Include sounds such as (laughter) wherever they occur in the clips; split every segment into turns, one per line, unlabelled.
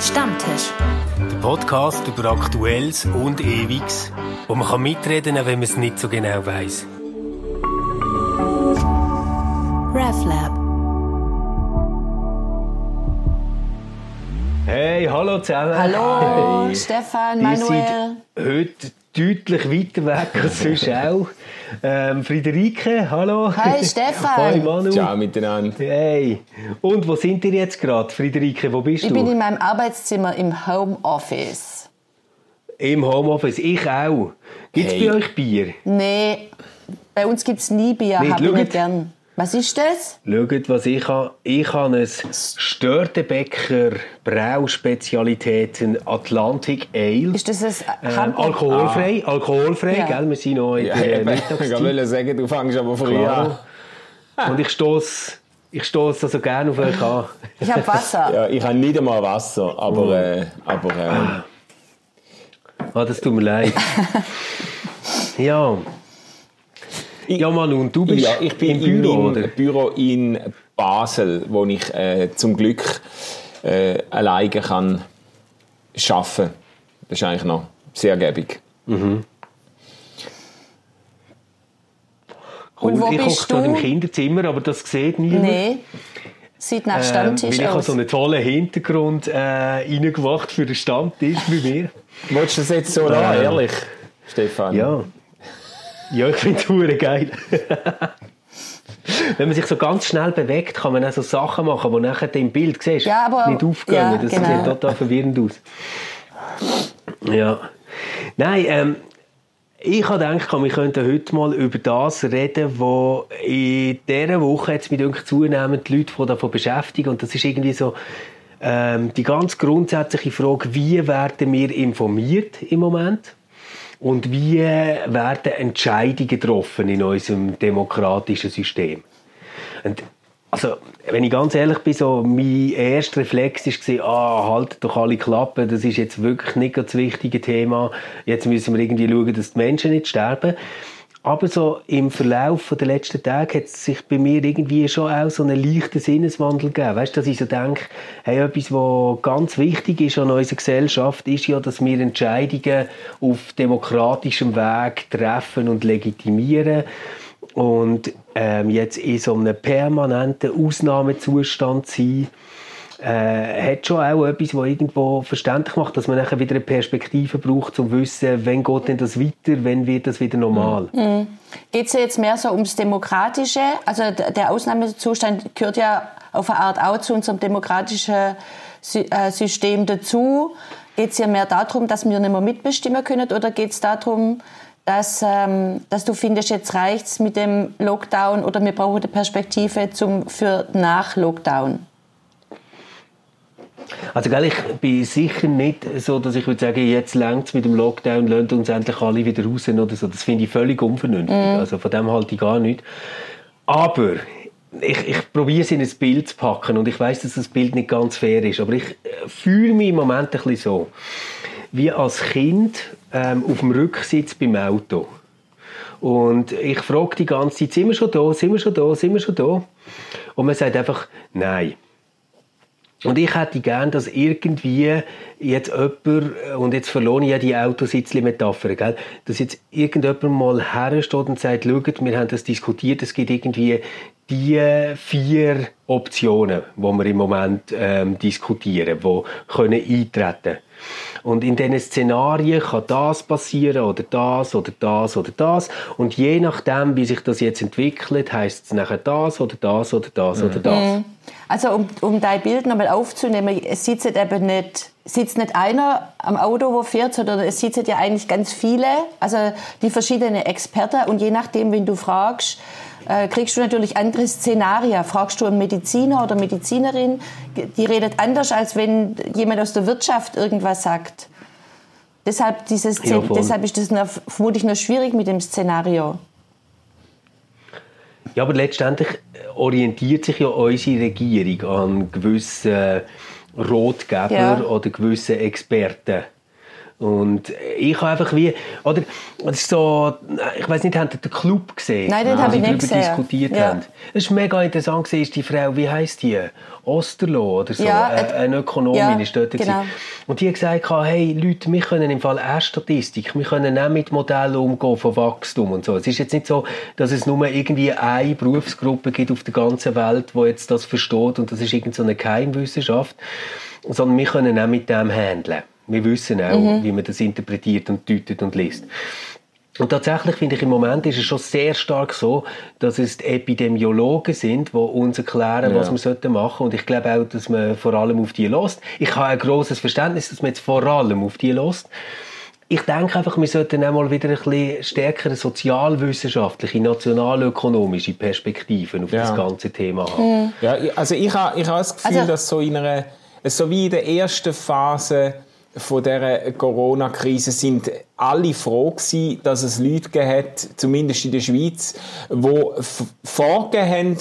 Stammtisch.
Der Podcast über Aktuelles und Ewiges, wo man kann mitreden kann, wenn man es nicht so genau weiß.
RefLab.
Hey, hallo zusammen.
Hallo,
Hey.
Stefan, Manuel.
heute deutlich weiter weg als (laughs) sonst auch. Ähm, Friederike, hallo.
Hi, Stefan.
Hi Manu.
Ciao miteinander.
Hey. Und wo sind ihr jetzt gerade, Friederike? Wo bist
Ich
du?
bin in meinem Arbeitszimmer im Homeoffice.
Im Homeoffice. Ich auch. Gibt es
Hey.
bei euch Bier?
Nee, bei uns gibt es nie Bier, habe ich nicht gern. Was ist das?
Schaut, was ich habe. Ich habe ein Störtebecker Brauspezialitäten Atlantic Ale.
Ist das ein
Ähm,
Hamburg?
alkoholfrei, alkoholfrei,
Ja.
gell? Wir sind noch in
Ja,
der
eben. ich
Mittagszeit.
wollte sagen, du fängst aber früh an.
Und ich stoße ich stoß also gerne auf euch an.
Ich habe Wasser.
Ja, ich habe nicht einmal Wasser,
Oh.
aber, äh, aber äh,
Ah, das tut mir leid. (laughs) ja. Ja, Manu, und du bist
ja, ich bin
im Büro,
in
oder?
Büro in Basel, wo ich äh, zum Glück äh, alleine kann arbeiten. Das ist eigentlich noch sehr gäbig.
Und wo
ich
bist du?
im Kinderzimmer, aber das sieht niemand.
Nee, sieht nach
Ähm,
Stammtisch
weil ich habe
aus.
so einen tollen Hintergrund äh, reingemacht für den Stammtisch bei mir.
Willst du das jetzt so lassen, ehrlich, Stefan?
Ja. Ja, ich finde es geil. Wenn man sich so ganz schnell bewegt, kann man auch so Sachen machen, die nachher im Bild siehst,
Ja, aber-
nicht aufgehen.
ja,
das
genau.
sieht total verwirrend aus. Ja. Nein, ähm, ich habe gedacht, wir könnten heute mal über das reden, wo in dieser Woche jetzt mit uns zunehmend die Leute von davon beschäftigen. Und das ist irgendwie so ähm, die ganz grundsätzliche Frage, wie werden wir informiert im Moment? Und wie werden Entscheidungen getroffen in unserem demokratischen System? Und also, wenn ich ganz ehrlich bin, so mein erster Reflex war, ah, haltet doch alle Klappen, das ist jetzt wirklich nicht das wichtige Thema. Jetzt müssen wir irgendwie schauen, dass die Menschen nicht sterben. Aber so im Verlauf der letzten Tage hat es sich bei mir irgendwie schon auch so einen leichten Sinneswandel gegeben. Weißt du, dass ich so denke, hey, etwas, was ganz wichtig ist an unserer Gesellschaft, ist ja, dass wir Entscheidungen auf demokratischem Weg treffen und legitimieren. Und ähm, jetzt in so einem permanenten Ausnahmezustand sein, äh, hat schon auch etwas, was irgendwo verständlich macht, dass man nachher wieder eine Perspektive braucht, um zu wissen, wann geht denn das weiter, wann wird das wieder normal.
Geht es ja jetzt mehr so ums Demokratische? Also der Ausnahmezustand gehört ja auf eine Art auch zu unserem demokratischen äh, System dazu. Geht es ja mehr darum, dass wir nicht mehr mitbestimmen können oder geht es darum, dass, ähm, dass du findest, jetzt reicht's mit dem Lockdown oder wir brauchen eine Perspektive zum, für nach Lockdown?
Also gell, ich bin sicher nicht so, dass ich würde sagen, jetzt längt mit dem Lockdown, lasst uns endlich alle wieder raus oder so. Das finde ich völlig unvernünftig. Also von dem halte ich gar nicht. Aber ich, ich probiere es in ein Bild zu packen und ich weiß, dass das Bild nicht ganz fair ist, aber ich äh, fühle mich im Moment ein bisschen so, wie als Kind ähm, auf dem Rücksitz beim Auto. Und ich frage die ganze Zeit, sind wir schon da, sind wir schon da, sind wir schon da? Und man sagt einfach, nein. Und ich hätte gern, dass irgendwie jetzt jemand, und jetzt verlohne ich ja die Autositzli-Metapher, gell, dass jetzt irgendjemand mal hersteht und sagt, schaut, wir haben das diskutiert, es gibt irgendwie die vier Optionen, die wir im Moment ähm, diskutieren, die können eintreten und in diesen Szenarien kann das passieren oder das oder das oder das. Und je nachdem, wie sich das jetzt entwickelt, heißt es nachher das oder das oder das oder das.
Also um, um dein Bild nochmal aufzunehmen, es sitzt eben nicht, sitzt nicht einer am Auto, wo fährt, sondern es sitzen ja eigentlich ganz viele, also die verschiedenen Experten und je nachdem, wen du fragst, äh, kriegst du natürlich andere Szenarien. Fragst du einen Mediziner oder Medizinerin, die redet anders, als wenn jemand aus der Wirtschaft irgendwas sagt. Deshalb, dieses,
Ja,
deshalb ist das noch, vermutlich noch schwierig mit dem Szenario.
Ja, aber letztendlich orientiert sich ja unsere Regierung an gewissen Rotgeber
Ja.
oder gewissen Experten. Und ich habe einfach wie, oder, das ist so, ich weiß nicht, habt ihr den Club gesehen?
Nein, den
Wo
habe ich nicht
darüber
gesehen.
diskutiert
Ja.
haben. Es war mega interessant, gewesen, ist die Frau, wie heisst die? Osterloh oder so,
Ja,
äh, eine Ökonomin
ja,
ist dort.
genau.
Und die hat gesagt, hey Leute, wir können im Fall auch Statistik, wir können auch mit Modellen umgehen von Wachstum und so. Es ist jetzt nicht so, dass es nur irgendwie eine Berufsgruppe gibt auf der ganzen Welt, die jetzt das versteht und das ist irgendeine so eine Geheimwissenschaft, sondern wir können auch mit dem handeln. Wir wissen auch,
Mhm.
wie man das interpretiert und deutet und liest. Und tatsächlich finde ich, im Moment ist es schon sehr stark so, dass es die Epidemiologen sind, die uns erklären, was
Ja.
wir sollten machen. Und ich glaube auch, dass man vor allem auf die lässt. Ich habe ein grosses Verständnis, dass man jetzt vor allem auf die lässt. Ich denke einfach, wir sollten auch mal wieder ein bisschen stärkere sozialwissenschaftliche, nationalökonomische Perspektiven auf
Ja.
das ganze Thema haben.
Ja, ich- also ich habe ich habe das Gefühl,
Also-
dass so in einer, so wie in der ersten Phase von der Corona-Krise sind alle froh gewesen, dass es Leute hat, zumindest in der Schweiz, vorgegeben haben,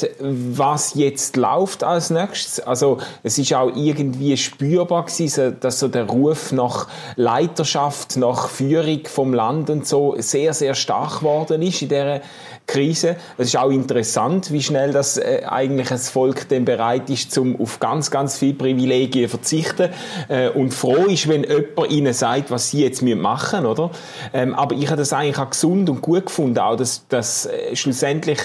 was jetzt läuft als nächstes. Also es ist auch irgendwie spürbar gewesen, dass so der Ruf nach Leiterschaft, nach Führung vom Land und so sehr, sehr stark geworden ist in dieser Krise. Es ist auch interessant, wie schnell das äh, eigentlich das Volk dann bereit ist, zum auf ganz, ganz viele Privilegien verzichten äh, und froh ist, wenn jemand ihnen sagt, was sie jetzt machen müssen, oder? Ähm, aber ich habe das eigentlich auch gesund und gut gefunden, auch dass, dass äh, schlussendlich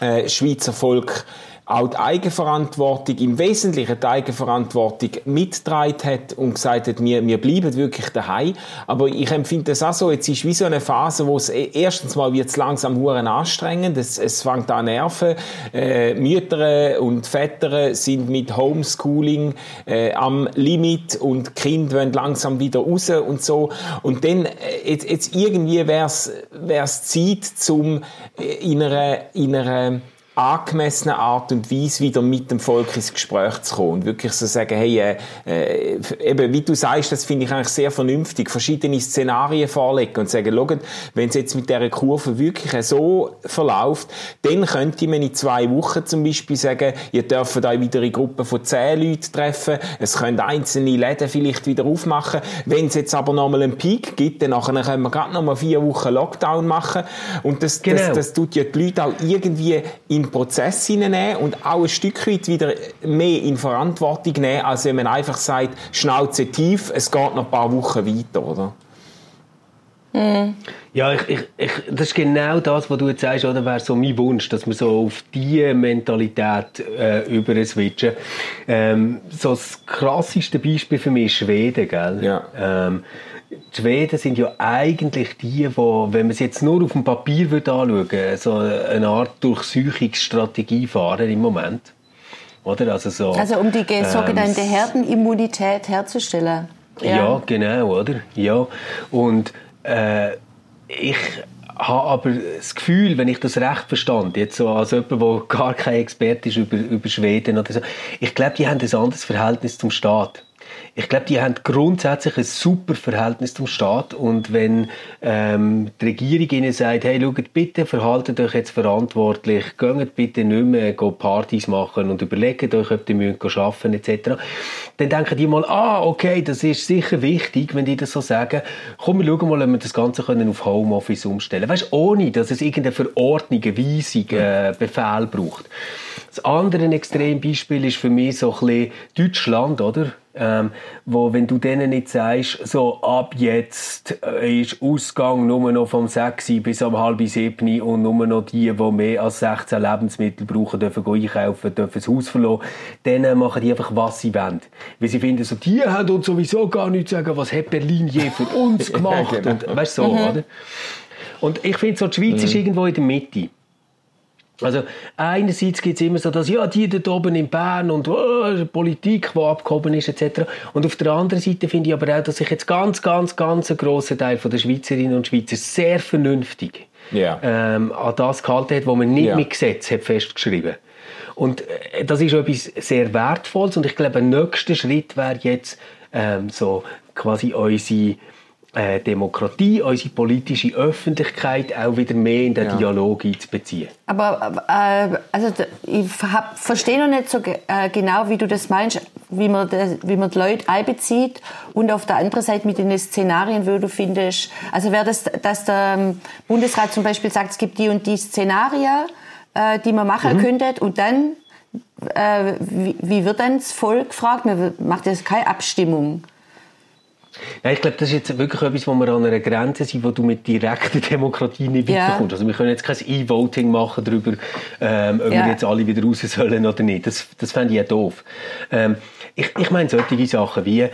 äh, Schweizer Volk auch die Eigenverantwortung, im Wesentlichen die Eigenverantwortung mitgetragen hat und gesagt hat, wir, wir bleiben wirklich daheim. Aber ich empfinde das auch so, jetzt ist wie so eine Phase, wo es e- erstens mal wird es langsam huren anstrengend, es, es fängt an nerven, äh, Mütter und Väter sind mit Homeschooling äh, am Limit und Kinder wollen langsam wieder raus und so. Und dann, äh, jetzt, jetzt irgendwie wäre es Zeit, zum äh, in einer, in einer angemessenen Art und Weise wieder mit dem Volk ins Gespräch zu kommen und wirklich so sagen, hey, äh, äh, eben, wie du sagst, das finde ich eigentlich sehr vernünftig, verschiedene Szenarien vorlegen und sagen, schaut, wenn es jetzt mit dieser Kurve wirklich so verläuft, dann könnte man in zwei Wochen zum Beispiel sagen, ihr dürft euch wieder in Gruppen von zehn Leuten treffen, es können einzelne Läden vielleicht wieder aufmachen, wenn es jetzt aber nochmal einen Peak gibt, dann können wir gerade nochmal vier Wochen Lockdown machen und das,
Genau.
das, das tut ja die Leute auch irgendwie in den Prozess hineinnehmen und auch ein Stück weit wieder mehr in Verantwortung nehmen, als wenn man einfach sagt, Schnauze tief, es geht noch ein paar Wochen weiter, oder?
Ja, ich, ich, ich, das ist genau das, was du jetzt sagst, oder? Wäre so mein Wunsch, dass wir so auf diese Mentalität äh, über switchen. Ähm, so das krasseste Beispiel für mich ist Schweden, gell?
Ja.
Ähm, die Schweden sind ja eigentlich die, wo, wenn man es jetzt nur auf dem Papier würde anschauen würde, so eine Art Durchsuchungsstrategie fahren im Moment. Oder? Also, so,
Also um die
ähm,
sogenannte Herdenimmunität herzustellen.
ja. genau, oder? Ja. Und äh, ich habe aber das Gefühl, wenn ich das recht verstand, jetzt so als jemand, der gar kein Experte ist über, über Schweden oder so, ich glaube, die haben ein anderes Verhältnis zum Staat. Ich glaube, die haben grundsätzlich ein super Verhältnis zum Staat und wenn ähm, die Regierung ihnen sagt, hey, schaut bitte, verhaltet euch jetzt verantwortlich, geht bitte nicht mehr go Partys machen und überlegt euch, ob ihr müsst arbeiten etc., dann denken die mal, ah, okay, das ist sicher wichtig, wenn die das so sagen. Komm, wir schauen mal, ob wir das Ganze können auf Homeoffice umstellen können. Weißt ohne, dass es irgendeine Verordnung, eine Weisung, äh, Befehl braucht. Das andere Extrembeispiel ist für mich so ein bisschen Deutschland, oder? Ähm, wo, wenn du denen nicht sagst, so ab jetzt äh, ist Ausgang nur noch vom 6 bis um halb 7 und nur noch die, die mehr als 16 Lebensmittel brauchen, dürfen einkaufen, dürfen das Haus verlassen, dann machen die einfach, was sie wollen. Weil sie finden, so, die haben uns sowieso gar nichts zu sagen, was hat Berlin je für uns (laughs) gemacht?
genau.
und, weißt du, so, oder? Und ich finde, so, die Schweiz ist irgendwo in der Mitte. Also einerseits gibt es immer so, dass ja, die dort oben in Bern und oh, Politik, die abgehoben ist etc. Und auf der anderen Seite finde ich aber auch, dass sich jetzt ganz, ganz, ganz ein grosser Teil von der Schweizerinnen und Schweizer sehr vernünftig
Ja.
ähm, an das gehalten hat, was man nicht
Ja.
mit Gesetz hat festgeschrieben Und äh, das ist etwas sehr Wertvolles und ich glaube, ein nächster Schritt wäre jetzt ähm, so quasi unsere äh, Demokratie, unsere politische Öffentlichkeit auch wieder mehr in den
Ja.
Dialog einzubeziehen.
Aber äh, also ich hab, verstehe noch nicht so äh, genau, wie du das meinst, wie man, das, wie man die Leute einbezieht und auf der anderen Seite mit den Szenarien, wo du findest, also wäre das, dass der ähm, Bundesrat zum Beispiel sagt, es gibt die und die Szenarien, äh, die man machen könnte und dann, äh, wie, wie wird dann das Volk gefragt? Man macht das keine Abstimmung.
Nein, ich glaube, das ist jetzt wirklich etwas, wo wir an einer Grenze sind, wo du mit direkter (laughs) Demokratie nicht
Ja.
weiterkommst. Also wir können jetzt kein E-Voting machen darüber, ähm, ob
Ja.
wir jetzt alle wieder raus sollen oder nicht. Das, das fände ich ja doof. Ähm, ich, ich meine solche Sachen wie,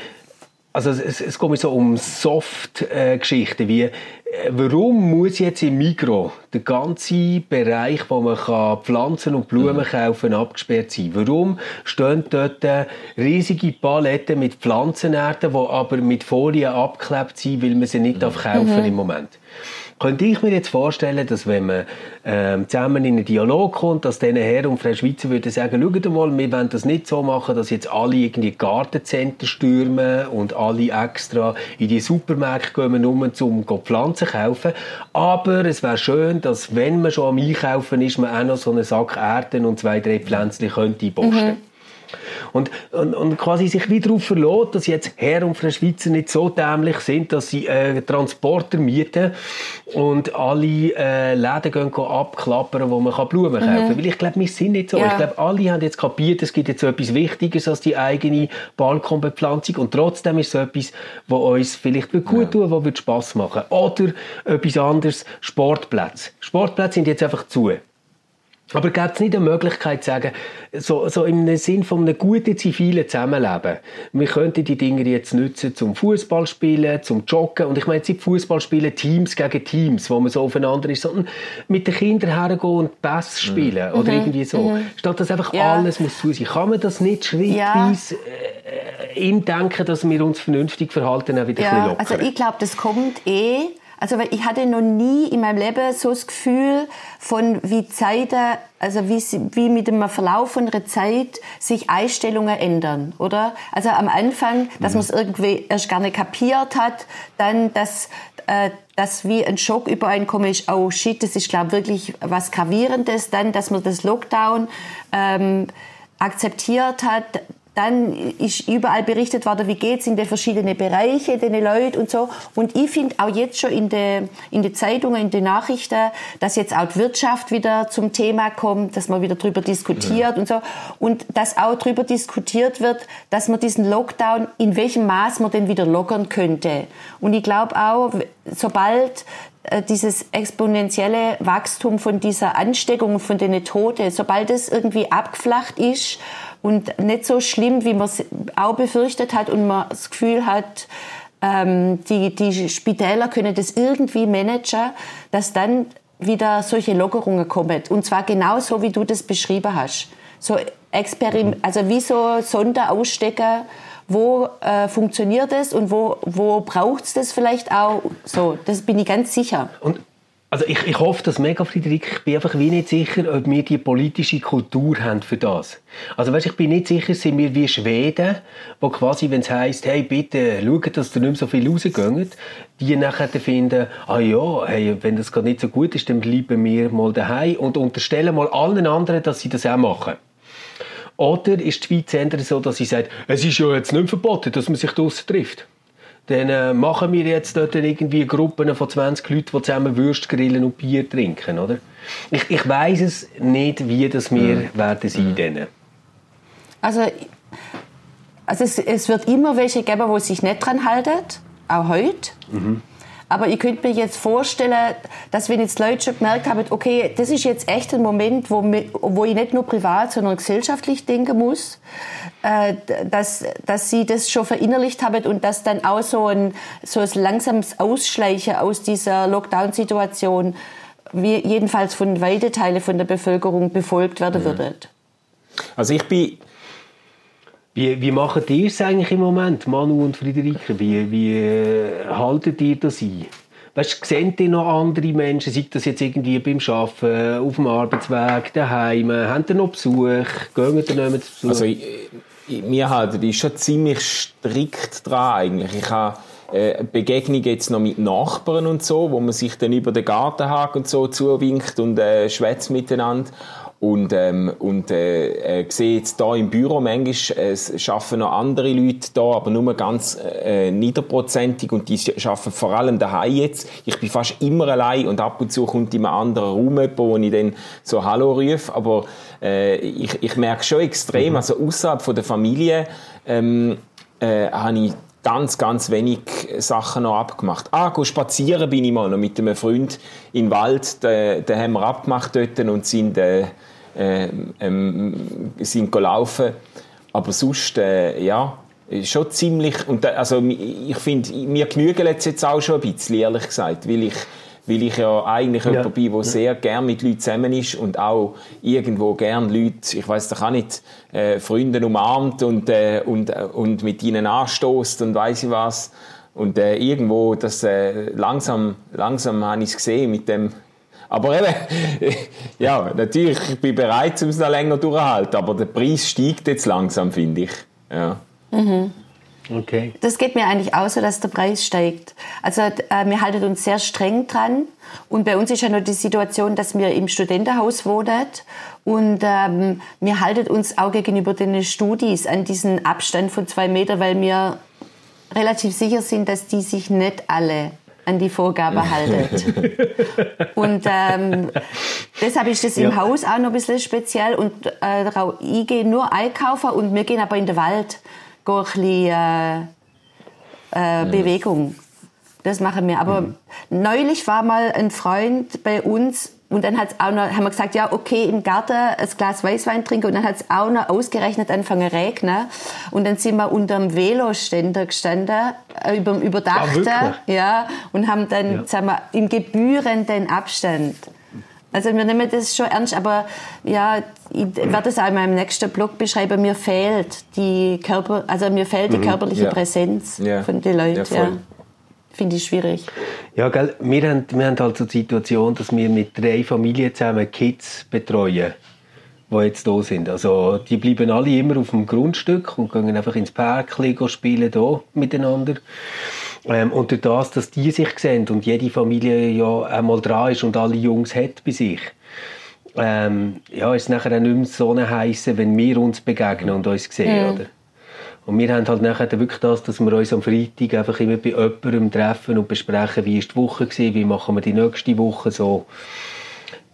also es, es geht mir so um Soft-Geschichten wie, äh, warum muss jetzt im Mikro der ganze Bereich, wo man kann Pflanzen und Blumen kaufen abgesperrt sein? Warum stehen dort äh, riesige Paletten mit Pflanzenärten, die aber mit Folie abgeklebt sind, weil man sie nicht darf kaufen im Moment? Könnte ich mir jetzt vorstellen, dass wenn man ähm, zusammen in einen Dialog kommt, dass dann Herr und Frau Schweizer würden sagen, schaut mal, wir wollen das nicht so machen, dass jetzt alle irgendwie Gartencenter stürmen und alle extra in die Supermärkte gehen, um Pflanzen zu kaufen. Aber es wäre schön, dass wenn man schon am Einkaufen ist, man auch noch so einen Sack Erden und zwei, drei Pflänzchen könnte posten. Und, und, und quasi sich wieder darauf verlässt, dass jetzt Herr und Frau Schweizer nicht so dämlich sind, dass sie äh, Transporter mieten und alle äh, Läden gehen, gehen abklappern, wo man kann Blumen kaufen kann. Weil ich glaube, wir sind nicht so.
Ja.
Ich glaube, alle haben jetzt kapiert, es gibt jetzt so etwas Wichtiges als die eigene Balkonbepflanzung und trotzdem ist es so etwas, was uns vielleicht gut ja. tun was wird Spass machen Oder etwas anderes, Sportplätze. Sportplätze sind jetzt einfach zu. Aber gibt es nicht eine Möglichkeit zu sagen, so, so im Sinn von einem guten zivilen Zusammenleben, wir könnten die Dinge jetzt nutzen zum Fußball spielen, zum Joggen und ich meine jetzt nicht Fußball spielen Teams gegen Teams, wo man so aufeinander ist, sondern mit den Kindern hergehen und Bass spielen oder irgendwie so. Statt dass einfach
Ja.
alles muss zu sein. Kann man das nicht schrittweise äh, in denken, dass wir uns vernünftig verhalten, auch wieder ein
Ja,
bisschen
also
lockern?
ich glaube, das kommt eh. Also weil ich hatte noch nie in meinem Leben so das Gefühl von wie Zeiten, also wie, wie mit dem Verlauf von einer Zeit sich Einstellungen ändern, oder? Also am Anfang, dass man es irgendwie erst gar nicht kapiert hat, dann dass äh, dass wie ein Schock über einen kommt, ist, oh shit, das ist glaube wirklich was gravierendes, dann, dass man das Lockdown ähm, akzeptiert hat, dann ist überall berichtet worden, wie geht's in den verschiedenen Bereichen, den Leuten und so. Und ich finde auch jetzt schon in den in den Zeitungen, in den Nachrichten, dass jetzt auch die Wirtschaft wieder zum Thema kommt, dass man wieder drüber diskutiert und so. Und dass auch drüber diskutiert wird, dass man diesen Lockdown, in welchem Maß man den wieder lockern könnte. Und ich glaube auch, sobald äh, dieses exponentielle Wachstum von dieser Ansteckung, von den Toten, sobald es irgendwie abgeflacht ist und nicht so schlimm, wie man es auch befürchtet hat und man das Gefühl hat, ähm, die, die Spitäler können das irgendwie managen, dass dann wieder solche Lockerungen kommen. Und zwar genau so, wie du das beschrieben hast. So Experim also wie so Sonderausstecker, wo äh, funktioniert es und wo, wo braucht es das vielleicht auch? So, das bin ich ganz sicher.
Und also ich, ich hoffe das mega, Friederike. Ich bin einfach wie nicht sicher, ob wir die politische Kultur haben für das. Also weißt, ich bin nicht sicher, sind wir wie Schweden, wo quasi, wenn es heisst, hey, bitte schaut, dass ihr nicht mehr so viel rausgeht, die nachher finden, ah ja, hey, wenn das gerade nicht so gut ist, dann bleiben wir mal daheim und unterstellen mal allen anderen, dass sie das auch machen. Oder ist die Schweiz so, dass sie sagt, es ist ja jetzt nicht verboten, dass man sich draussen trifft. Dann äh, machen wir jetzt dort irgendwie Gruppen von 20 Leuten, die zusammen Würst grillen und Bier trinken, oder? Ich, ich weiss es nicht, wie das wir werden sein werden.
Also, also es, es wird immer welche geben, die sich nicht dran halten, auch heute. Aber ich könnte mir jetzt vorstellen, dass wenn jetzt Leute schon gemerkt haben, okay, das ist jetzt echt ein Moment, wo, wo ich nicht nur privat, sondern gesellschaftlich denken muss, dass, dass sie das schon verinnerlicht haben und dass dann auch so ein, so ein langsames Ausschleichen aus dieser Lockdown-Situation jedenfalls von weiten Teilen von der Bevölkerung befolgt werden würde.
Also ich bin
Wie, wie machen ihr es eigentlich im Moment, Manu und Friederike? Wie, wie äh, haltet ihr das ein? Weißt, seht ihr noch andere Menschen, sei das jetzt irgendwie beim Arbeiten, auf dem Arbeitsweg, daheim, habt ihr noch Besuch, gehen ihr noch zu Besuch?
Also ich, mir halt, die schon ziemlich strikt dran eigentlich. Ich habe äh, Begegnungen jetzt noch mit Nachbarn und so, wo man sich dann über den Gartenhaken und so zuwinkt und äh, schwätzt miteinander. Und, ähm, und äh, äh, sehe jetzt hier im Büro, manchmal äh, arbeiten noch andere Leute da, aber nur ganz äh, niederprozentig und die arbeiten vor allem daheim jetzt. Ich bin fast immer allein und ab und zu kommt in einem anderen Raum jemand, wo ich dann so Hallo rufe, aber äh, ich, ich merke schon extrem, mhm. also außerhalb von der Familie ähm, äh, habe ich ganz, ganz wenig Sachen noch abgemacht. Ah, go spazieren bin ich mal noch mit einem Freund im Wald, da, da haben wir abgemacht dort und sind... Äh, äh, ähm, sind gelaufen. Aber sonst, äh, ja, schon ziemlich, und da, also ich finde, mir genügen jetzt auch schon ein bisschen, ehrlich gesagt, weil ich, weil ich ja eigentlich ja. jemand bin, der sehr gern mit Leuten zusammen ist und auch irgendwo gern Leute, ich weiß doch auch nicht, äh, Freunde umarmt und, äh, und, äh, und mit ihnen anstoßt und weiß ich was. Und äh, irgendwo, das äh, langsam, langsam habe ich es gesehen mit dem, aber eben, (laughs) ja, natürlich, ich bin bereit, um es noch länger durchzuhalten, aber der Preis steigt jetzt langsam, finde ich. Ja.
Mhm. Okay. Das geht mir eigentlich auch so, dass der Preis steigt. Also äh, wir halten uns sehr streng dran. Und bei uns ist ja noch die Situation, dass wir im Studentenhaus wohnen. Und ähm, wir halten uns auch gegenüber den Studis an diesen Abstand von zwei Metern, weil wir relativ sicher sind, dass die sich nicht alle an die Vorgabe haltet. (laughs) und ähm, deshalb ist das im Haus auch noch ein bisschen speziell. Und äh, ich gehe nur einkaufen und wir gehen aber in den Wald ein bisschen äh, äh, Bewegung. Das machen wir. Aber mhm. neulich war mal ein Freund bei uns und dann hat's auch noch, haben wir gesagt, ja, okay, im Garten ein Glas Weißwein trinken. Und dann hat es auch noch ausgerechnet angefangen regnen. Und dann sind wir unter dem Veloständer gestanden, äh, über dem Überdachten. Ja, ja, und haben dann, ja. sagen wir, im gebührenden Abstand. Also wir nehmen das schon ernst, aber ja, ich werde es auch in meinem nächsten Blog beschreiben. Mir fehlt die Körper, also mir fehlt die mhm. körperliche ja. Präsenz von den Leuten. Ja, finde ich schwierig.
Ja, gell, wir haben, wir haben halt so die Situation, dass wir mit drei Familien zusammen Kids betreuen, die jetzt da sind. Also die bleiben alle immer auf dem Grundstück und gehen einfach ins Park spielen da miteinander. Ähm, und durch das, dass die sich sehen und jede Familie ja einmal dran ist und alle Jungs hat bei sich, ähm, ja, ist es nachher auch nicht mehr so eine heisse, wenn wir uns begegnen und uns sehen, mhm. oder? Und wir haben halt nachher wirklich das, dass wir uns am Freitag einfach immer bei jemandem treffen und besprechen, wie ist die Woche gewesen, wie machen wir die nächste Woche so.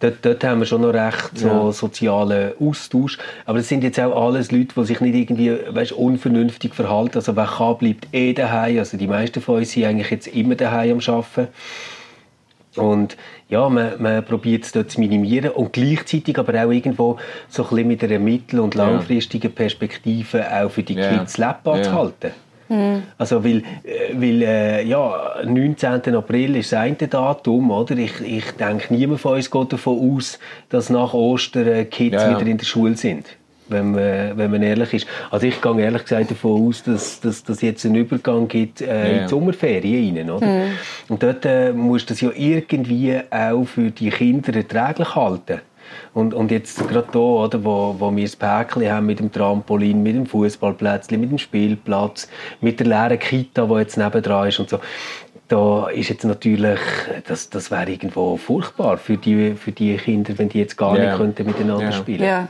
Dort, dort haben wir schon noch recht so ja. sozialen Austausch. Aber das sind jetzt auch alles Leute, die sich nicht irgendwie weißt, unvernünftig verhalten. Also wer kann, bleibt eh daheim. Also die meisten von uns sind eigentlich jetzt immer daheim am Arbeiten. Und ja, man, man probiert es dort zu minimieren und gleichzeitig aber auch irgendwo so ein bisschen mit einer mittel- und langfristigen Perspektive auch für die Kids ja. lebbar zu halten. Mhm. Also, weil, äh, weil äh, ja, 19. April ist das eine Datum, oder? Ich, ich denke, niemand von uns geht davon aus, dass nach Ostern Kids ja. wieder in der Schule sind wenn man, wenn man ehrlich ist. Also ich gehe ehrlich gesagt davon aus, dass, dass, dass jetzt einen Übergang gibt äh, yeah. in die Sommerferien rein, oder? Mm. Und dort äh, musst du das ja irgendwie auch für die Kinder erträglich halten. Und, und jetzt gerade hier, oder, wo, wo wir das Päckchen haben mit dem Trampolin, mit dem Fußballplätzchen, mit dem Spielplatz, mit der leeren Kita, die jetzt nebendran ist und so da ist jetzt natürlich, das, das wäre irgendwo furchtbar für die, für die Kinder, wenn die jetzt gar yeah. nicht könnten miteinander yeah. spielen.
Yeah.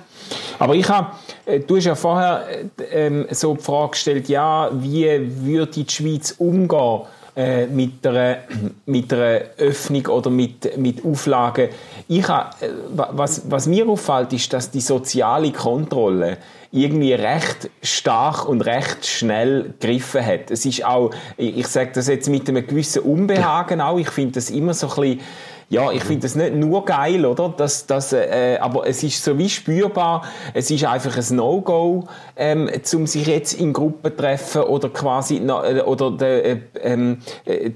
Aber ich habe, äh, du hast ja vorher äh, ähm, so die Frage gestellt, ja, wie würde die Schweiz umgehen äh, mit, einer, mit einer Öffnung oder mit, mit Auflagen? Ich habe, äh, was, was mir auffällt, ist, dass die soziale Kontrolle irgendwie recht stark und recht schnell gegriffen hat. Es ist auch, ich sage das jetzt mit einem gewissen Unbehagen auch, ich finde das immer so ein bisschen ja, ich finde das nicht nur geil, oder? Das, das, äh, aber es ist so wie spürbar, es ist einfach ein No-Go, ähm, um sich jetzt in Gruppen treffen oder quasi, äh, oder de, äh, ähm, äh,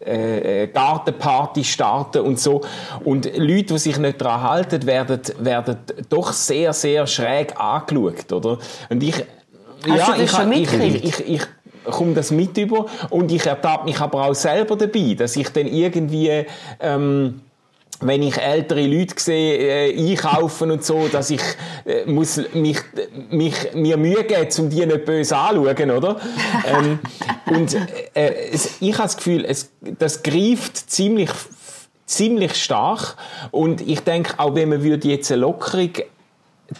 äh, Gartenparty starten und so. Und Leute, die sich nicht daran halten, werden, werden doch sehr, sehr schräg angeschaut, oder? Und ich,
Hast ja, du das ich, schon ich, ich,
ich, ich, komme das mit über und ich ertappe mich aber auch selber dabei, dass ich dann irgendwie ähm, wenn ich ältere Leute sehe, äh, einkaufen und so, dass ich äh, muss mich, mich, mir Mühe geben, um die nicht böse anzuschauen, oder? (laughs) ähm, und äh, es, ich habe das Gefühl, es, das greift ziemlich ziemlich stark und ich denke, auch wenn man würde jetzt eine Lockerung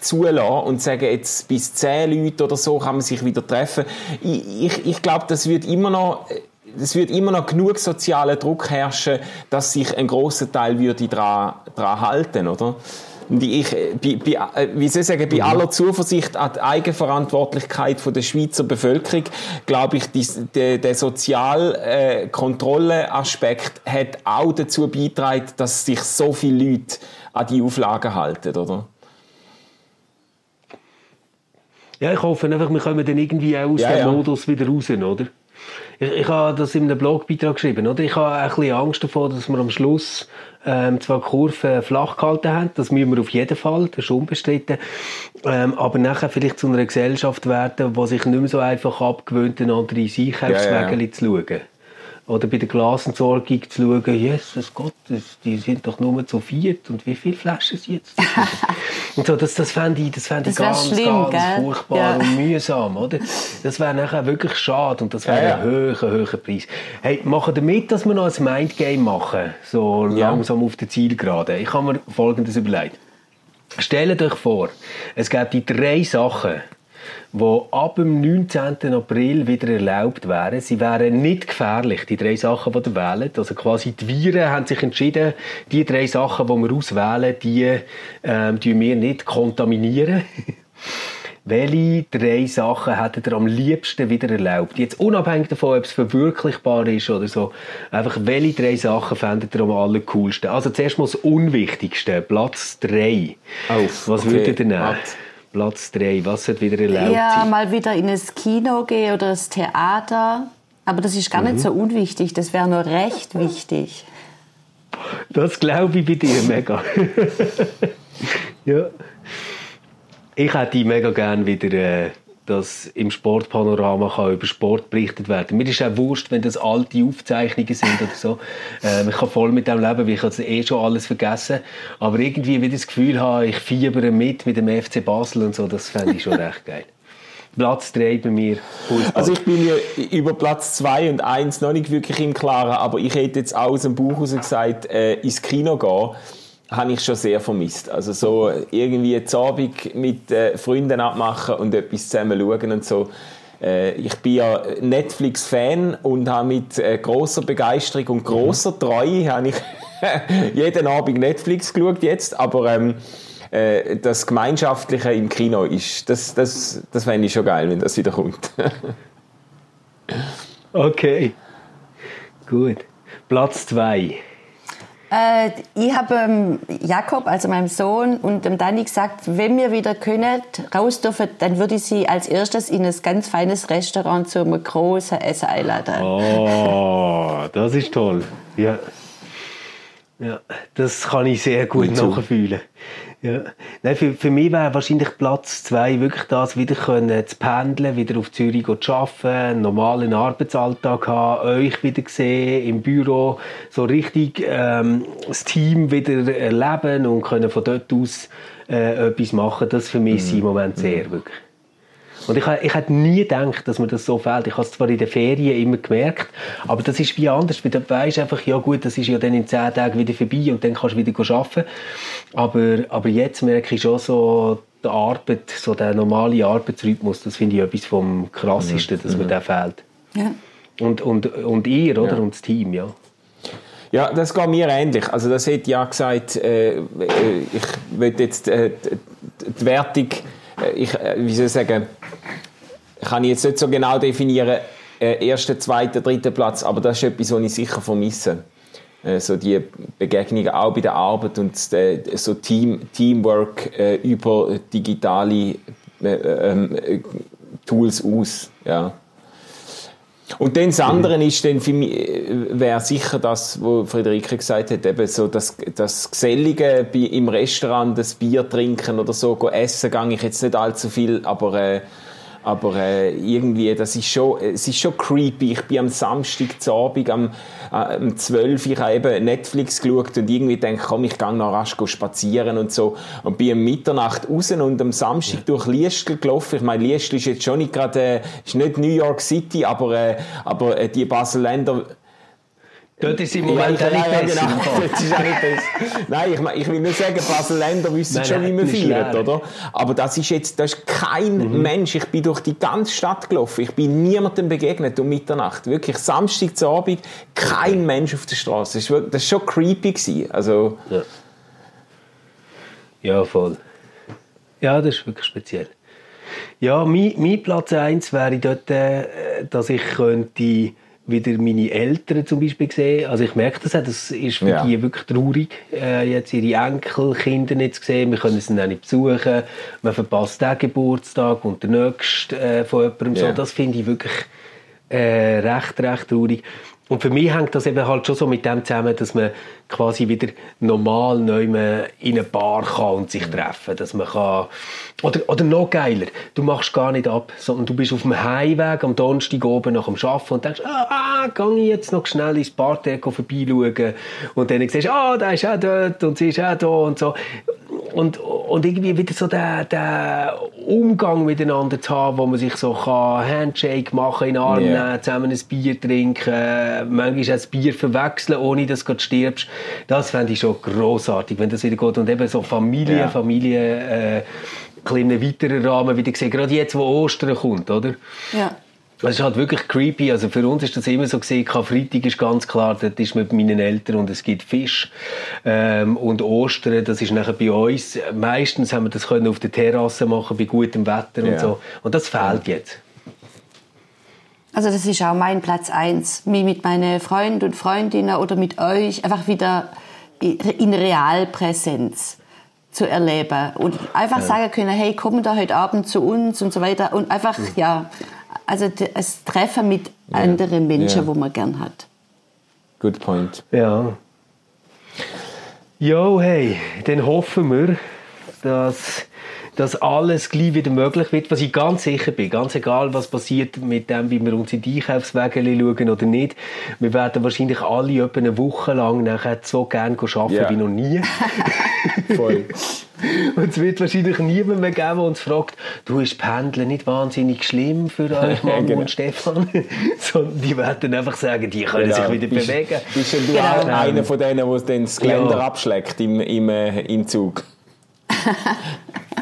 zulassen und sagen, jetzt bis zehn Leute oder so kann man sich wieder treffen. Ich, ich, ich glaube, das wird immer noch es wird immer noch genug sozialer Druck herrschen, dass sich ein großer Teil würde daran, daran halten, oder? Und ich, bei, bei, äh, wie soll ich sagen, bei mhm. aller Zuversicht an die Eigenverantwortlichkeit von der Schweizer Bevölkerung, glaube ich, die, der, der Sozialkontrolleaspekt äh, hat auch dazu beigetragen, dass sich so viele Leute an die Auflagen halten, oder?
Ja, ich hoffe einfach, wir kommen dann irgendwie auch aus ja, dem ja. Modus wieder raus, oder? Ich, ich habe das in einem Blogbeitrag geschrieben. Oder? Ich habe ein bisschen Angst davor, dass wir am Schluss ähm, zwar Kurven flach gehalten haben, das müssen wir auf jeden Fall, das ist unbestritten, ähm, aber nachher vielleicht zu einer Gesellschaft werden, die sich nicht mehr so einfach abgewöhnt, eine andere Einkaufswege ja, ja. zu schauen oder bei der Glasentsorgung zu schauen, Jesus Gott, die sind doch nur zu viert und wie viele Flaschen sind jetzt? (laughs) und so, das, das fände ich, das fände ich ganz, schlimm, ganz furchtbar ja. und mühsam, oder? Das wäre nachher wirklich schade und das wäre ja, ja. ein hoher, hoher Preis. Hey, machen damit, dass wir noch ein Mindgame machen, so langsam auf der Zielgerade. Ich habe mir Folgendes überlegt. Stellt euch vor, es gibt die drei Sachen, die ab dem 19. April wieder erlaubt wären. Sie wären nicht gefährlich, die drei Sachen, die ihr wählt. Also quasi die Viren haben sich entschieden, die drei Sachen, die wir auswählen, die ähm, wir nicht kontaminieren. (laughs) Welche drei Sachen hättet ihr am liebsten wieder erlaubt? Jetzt unabhängig davon, ob es verwirklichbar ist oder so. Einfach, welche drei Sachen fändet ihr am allercoolsten? Also zuerst mal das Unwichtigste, Platz 3. Oh, Was okay. würdet ihr nehmen? Platz 3, was wird wieder erlaubt
Ja, sein? mal wieder in ein Kino gehen oder das Theater. Aber das ist gar mhm. nicht so unwichtig, das wäre nur recht wichtig.
Das glaube ich bei dir mega. (laughs) ja. Ich hätte mega gerne wieder äh, dass im Sportpanorama kann über Sport berichtet werden. Mir ist auch wurscht, wenn das alte Aufzeichnungen sind oder so. (laughs) Ähm, ich kann voll mit dem leben, weil ich habe eh schon alles vergessen. Aber irgendwie wieder das Gefühl habe, ich fiebere mit mit dem FC Basel und so, das fände ich schon (laughs) recht geil. Platz 3 bei mir.
Fußball. Also ich bin mir über Platz 2 und 1 noch nicht wirklich im Klaren, aber ich hätte jetzt auch aus dem Buch heraus gesagt, äh, ins Kino gehen habe ich schon sehr vermisst. Also so irgendwie eine Abend mit äh, Freunden abmachen und etwas zusammen schauen und so. Äh, ich bin ja Netflix-Fan und habe mit äh, großer Begeisterung und großer mhm. Treue habe ich (laughs) jeden Abend Netflix geschaut jetzt, aber ähm, äh, das Gemeinschaftliche im Kino ist, das, das, das fände ich schon geil, wenn das wieder kommt. (laughs)
okay, gut. Platz 2.
Äh, ich habe ähm, Jakob, also meinem Sohn, und dem Danny gesagt, wenn wir wieder können, raus dürfen, dann würde ich sie als erstes in ein ganz feines Restaurant zu einem großen Essen einladen.
Oh, das ist toll. Ja. Ja, das kann ich sehr gut nachfühlen. Ja. Nein, für, für mich wäre wahrscheinlich Platz zwei wirklich das, wieder können zu pendeln, wieder auf Zürich zu arbeiten, einen normalen Arbeitsalltag haben, euch wieder sehen im Büro, so richtig ähm, das Team wieder erleben und können von dort aus äh, etwas machen. Das vermisse ich im Moment sehr, mhm. wirklich. Und ich, ich hätte nie gedacht, dass mir das so fehlt. Ich habe es zwar in den Ferien immer gemerkt, aber das ist wie anders. Du weißt einfach, ja gut, das ist ja dann in zehn Tagen wieder vorbei und dann kannst du wieder arbeiten. Aber, aber jetzt merke ich schon so, die Arbeit, so der normale Arbeitsrhythmus, das finde ich etwas vom Krassesten, dass mir mhm. der fehlt. Ja. Und, und, und ihr, oder? Ja. Und das Team, ja.
Ja, das geht mir ähnlich. Also das hätte ja gesagt, äh, äh ich will jetzt äh, die Wertung ich, äh, wie soll ich sagen, kann ich jetzt nicht so genau definieren, äh, erster, zweiter, dritter Platz, aber das ist etwas, was ich sicher vermisse. Äh, so die Begegnungen auch bei der Arbeit und äh, so Team, Teamwork äh, über digitale äh, ähm, Tools aus. Ja. Und dann das andere ist dann für mich, äh, wäre sicher das, was Friederike gesagt hat, eben so das, das Gesellige im Restaurant, das Bier trinken oder so, essen gehe ich jetzt nicht allzu viel, aber, äh, Aber äh, irgendwie, das ist schon, es ist schon creepy. Ich bin am Samstag zu Abend, am, äh, um 12 Uhr, ich habe eben Netflix geschaut und irgendwie denke, komm, ich gehe noch rasch spazieren und so. Und bin um Mitternacht raus und am Samstag ja. durch Liestl gelaufen. Ich meine, Liestl ist jetzt schon nicht gerade, äh, ist nicht New York City, aber, äh, aber äh, die Baseländer
Dort ist im Moment ja, ja, ja,
genau. (laughs) das ist auch nicht besser. Nein, ich, ich will nicht sagen, Basel-Länder wissen nein, schon, wie man feiert, oder? Aber das ist jetzt, das ist kein mhm. Mensch. Ich bin durch die ganze Stadt gelaufen. Ich bin niemandem begegnet um Mitternacht. Wirklich, Samstag zu Abend, kein Mensch auf der Straße. Das war schon creepy. Gewesen. Also,
ja. ja, voll. Ja, das ist wirklich speziell. Ja, mein, mein Platz 1 wäre dort, äh, dass ich könnte wieder meine Eltern zum Beispiel gesehen. Also ich merke das auch, das ist für ja. die wirklich traurig, äh, jetzt ihre Enkelkinder nicht zu sehen. Wir können sie dann nicht besuchen. Man verpasst den Geburtstag und den nächsten äh, von jemandem. Ja. So, das finde ich wirklich äh, recht, recht traurig. Und für mich hängt das eben halt schon so mit dem zusammen, dass man quasi wieder normal neu in eine Bar kann und sich treffen, dass man kann oder, oder noch geiler, du machst gar nicht ab, sondern du bist auf dem Heimweg am Donnerstag oben nach dem Arbeiten und denkst, ah, ah kann ich jetzt noch schnell ins Parterre vorbeischauen? Und dann siehst du, ah, der ist auch dort und sie ist auch da und so und, und irgendwie wieder so den, den Umgang miteinander zu haben, wo man sich so kann Handshake machen, in den Arm yeah. nehmen, zusammen ein Bier trinken, manchmal auch ein Bier verwechseln, ohne dass du stirbst. Das fände ich schon grossartig, wenn das wieder geht. Und eben so Familie, yeah. Familie, äh, kleinen weiteren Rahmen wieder gesehen, gerade jetzt, wo Ostern kommt, oder?
Ja.
Es ist halt wirklich creepy. Also für uns ist das immer so gesehen, Freitag ist ganz klar, das ist mit meinen Eltern und es gibt Fisch. Ähm, und Ostern, das ist nachher bei uns, meistens haben wir das können auf der Terrasse machen, bei gutem Wetter ja. und so. Und das fehlt jetzt.
Also das ist auch mein Platz eins, mich mit meinen Freunden und Freundinnen oder mit euch einfach wieder in Realpräsenz zu erleben und einfach ja. sagen können, hey, komm da heute Abend zu uns und so weiter und einfach, mhm. ja, also das Treffen mit ja. anderen Menschen, ja. wo man gern hat.
Good point.
Ja. Jo, hey, dann hoffen wir, dass dass alles gleich wieder möglich wird, was ich ganz sicher bin. Ganz egal, was passiert mit dem, wie wir uns in die Einkaufswege schauen oder nicht. Wir werden wahrscheinlich alle etwa eine Woche lang nachher so gerne arbeiten yeah. wie noch nie. (laughs)
Voll. (laughs)
Und es wird wahrscheinlich niemand mehr geben, der uns fragt, du ist Pendeln nicht wahnsinnig schlimm für (laughs) euch, Manu genau. und Stefan? (laughs) Sondern die werden einfach sagen, die können genau. sich wieder bist, bewegen.
Bist du genau. auch einer von denen, der dann das Geländer ja. abschlägt im, im, äh, im Zug?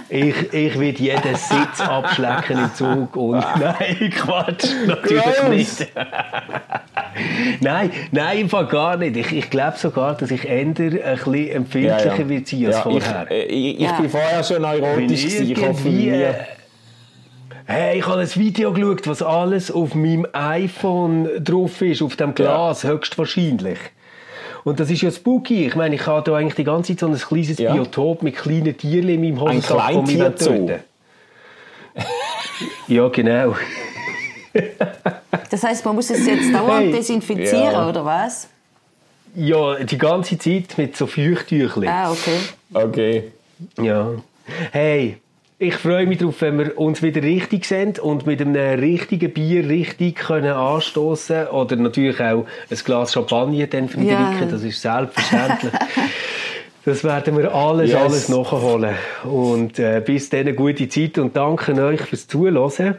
Ich, ich werde jeden Sitz abschlecken im Zug und nein, Quatsch, natürlich Gross. nicht. Nein, nein, im Fall gar nicht. Ich, ich glaube sogar, dass ich änder ein bisschen empfindlicher ja, ja. wird sein als ja, vorher.
Ich, ich, ich ja. bin vorher schon neurotisch gewesen. Ich hoffe,
mir... Hey, ich habe ein Video geschaut, was alles auf meinem iPhone drauf ist, auf dem Glas, höchstwahrscheinlich. Und das ist ja spooky. Ich meine, ich habe da eigentlich die ganze Zeit so ein kleines ja. Biotop mit kleinen Tieren in meinem
Haus. Ein Kleintierzoo.
ja, genau. (laughs)
das heißt, man muss es jetzt (coughs) dauernd hey. desinfizieren, ja. oder was?
Ja, die ganze Zeit mit so Feuchttüchern.
Ah, okay.
Okay.
Ja. Hey, ich freue mich darauf, wenn wir uns wieder richtig sehen und mit einem richtigen Bier richtig können anstoßen oder natürlich auch ein Glas Champagner dann für ja. das ist selbstverständlich. (laughs) Das werden wir alles, yes. alles nachholen. Und äh, bis dann eine gute Zeit und danke euch fürs Zuhören.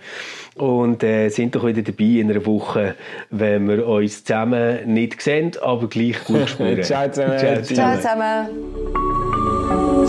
Und äh, sind doch wieder dabei in einer Woche, wenn wir uns zusammen nicht sehen, aber gleich (laughs) gut spüren.
Ciao zusammen. Ciao
zusammen. Ciao zusammen.